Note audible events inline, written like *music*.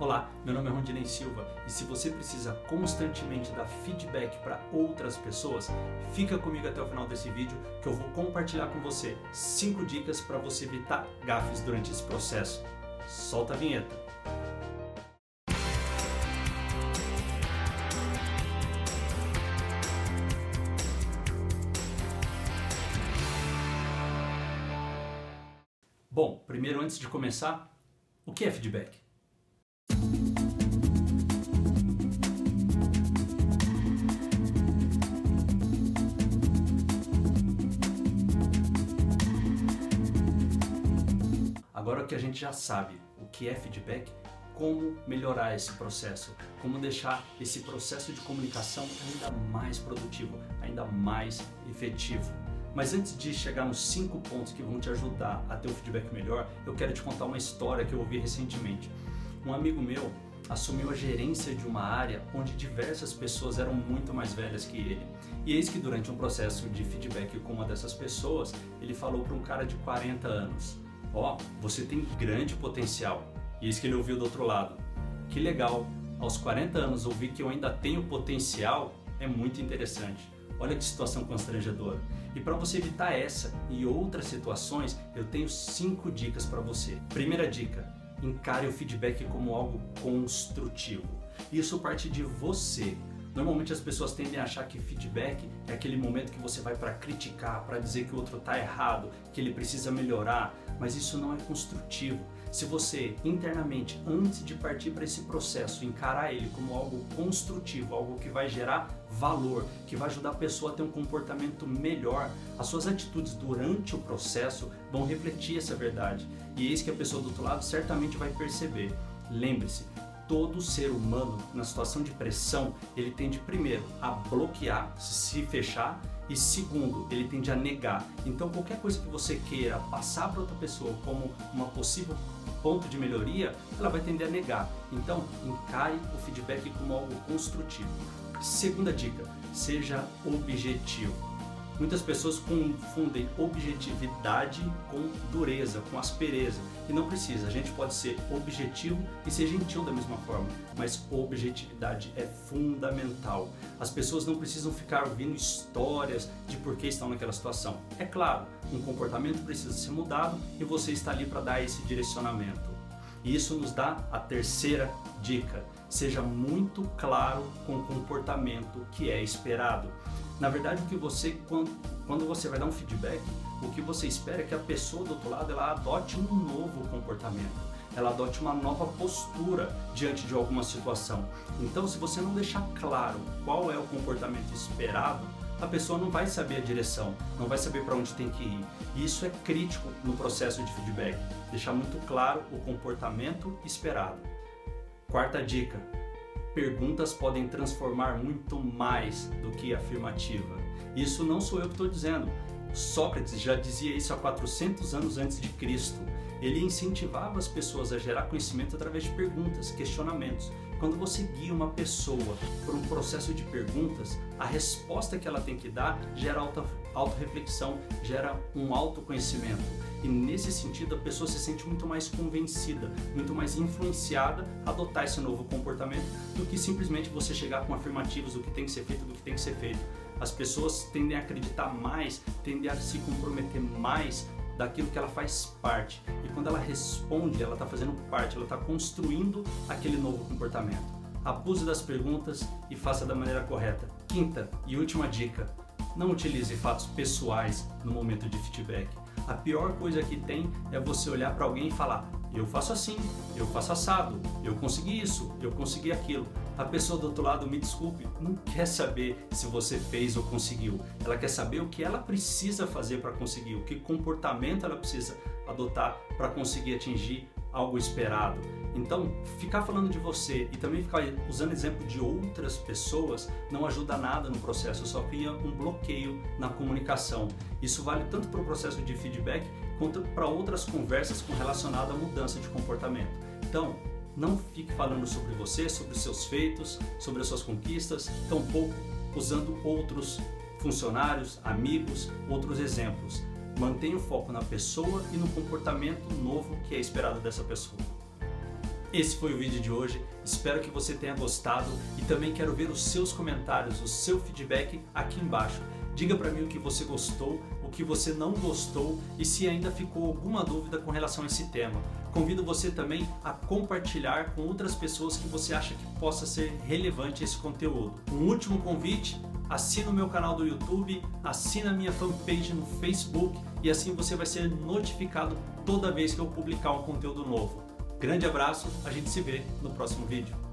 Olá, meu nome é Rondinei Silva e se você precisa constantemente dar feedback para outras pessoas, fica comigo até o final desse vídeo que eu vou compartilhar com você 5 dicas para você evitar gafes durante esse processo. Solta a vinheta! Bom, primeiro antes de começar, o que é feedback? Agora que a gente já sabe o que é feedback, como melhorar esse processo, como deixar esse processo de comunicação ainda mais produtivo, ainda mais efetivo. Mas antes de chegar nos cinco pontos que vão te ajudar a ter um feedback melhor, eu quero te contar uma história que eu ouvi recentemente. Um amigo meu assumiu a gerência de uma área onde diversas pessoas eram muito mais velhas que ele. E eis que durante um processo de feedback com uma dessas pessoas, ele falou para um cara de 40 anos: Ó, oh, você tem grande potencial. E isso que ele ouviu do outro lado. Que legal, aos 40 anos ouvir que eu ainda tenho potencial é muito interessante. Olha que situação constrangedora. E para você evitar essa e outras situações, eu tenho cinco dicas para você. Primeira dica: encare o feedback como algo construtivo. Isso parte de você. Normalmente as pessoas tendem a achar que feedback é aquele momento que você vai para criticar, para dizer que o outro está errado, que ele precisa melhorar, mas isso não é construtivo. Se você internamente, antes de partir para esse processo, encarar ele como algo construtivo, algo que vai gerar valor, que vai ajudar a pessoa a ter um comportamento melhor, as suas atitudes durante o processo vão refletir essa verdade. E eis que a pessoa do outro lado certamente vai perceber. Lembre-se, todo ser humano na situação de pressão, ele tende primeiro a bloquear, se fechar e segundo, ele tende a negar. Então qualquer coisa que você queira passar para outra pessoa como uma possível ponto de melhoria, ela vai tender a negar. Então, encare o feedback como algo construtivo. Segunda dica, seja objetivo. Muitas pessoas confundem objetividade com dureza, com aspereza. E não precisa, a gente pode ser objetivo e ser gentil da mesma forma, mas objetividade é fundamental. As pessoas não precisam ficar ouvindo histórias de por que estão naquela situação. É claro, um comportamento precisa ser mudado e você está ali para dar esse direcionamento. E isso nos dá a terceira dica: seja muito claro com o comportamento que é esperado. Na verdade, o que você quando, você vai dar um feedback, o que você espera é que a pessoa do outro lado ela adote um novo comportamento, ela adote uma nova postura diante de alguma situação. Então, se você não deixar claro qual é o comportamento esperado, a pessoa não vai saber a direção, não vai saber para onde tem que ir. E isso é crítico no processo de feedback, deixar muito claro o comportamento esperado. Quarta dica: perguntas podem transformar muito mais do que afirmativa. Isso não sou eu que estou dizendo. Sócrates já dizia isso há 400 anos antes de Cristo. Ele incentivava as pessoas a gerar conhecimento através de perguntas, questionamentos. Quando você guia uma pessoa por um processo de perguntas, a resposta que ela tem que dar gera auto, auto-reflexão, gera um autoconhecimento. E nesse sentido, a pessoa se sente muito mais convencida, muito mais influenciada a adotar esse novo comportamento do que simplesmente você chegar com afirmativos do que tem que ser feito, do que tem que ser feito. As pessoas tendem a acreditar mais, tendem a se comprometer mais daquilo que ela faz parte. E quando ela responde, ela está fazendo parte, ela está construindo aquele novo comportamento. Abuse das perguntas e faça da maneira correta. Quinta e última dica: não utilize fatos pessoais no momento de feedback. A pior coisa que tem é você olhar para alguém e falar: eu faço assim, eu faço assado, eu consegui isso, eu consegui aquilo. A pessoa do outro lado, me desculpe, não *laughs* quer saber se você fez ou conseguiu. Ela quer saber o que ela precisa fazer para conseguir, o que comportamento ela precisa adotar para conseguir atingir algo esperado. Então, ficar falando de você e também ficar usando exemplo de outras pessoas não ajuda nada no processo, só cria um bloqueio na comunicação. Isso vale tanto para o processo de feedback quanto para outras conversas com relacionada à mudança de comportamento. Então, não fique falando sobre você, sobre seus feitos, sobre as suas conquistas, tampouco usando outros funcionários, amigos, outros exemplos. Mantenha o foco na pessoa e no comportamento novo que é esperado dessa pessoa. esse foi o vídeo de hoje. Espero que você tenha gostado e também quero ver os seus comentários, o seu feedback aqui embaixo. Diga para mim o que você gostou, o que você não gostou e se ainda ficou alguma dúvida com relação a esse tema. Convido você também a compartilhar com outras pessoas que você acha que possa ser relevante esse conteúdo. Um último convite, assina o meu canal do YouTube, assina a minha fanpage no Facebook e assim você vai ser notificado toda vez que eu publicar um conteúdo novo. Grande abraço, a gente se vê no próximo vídeo.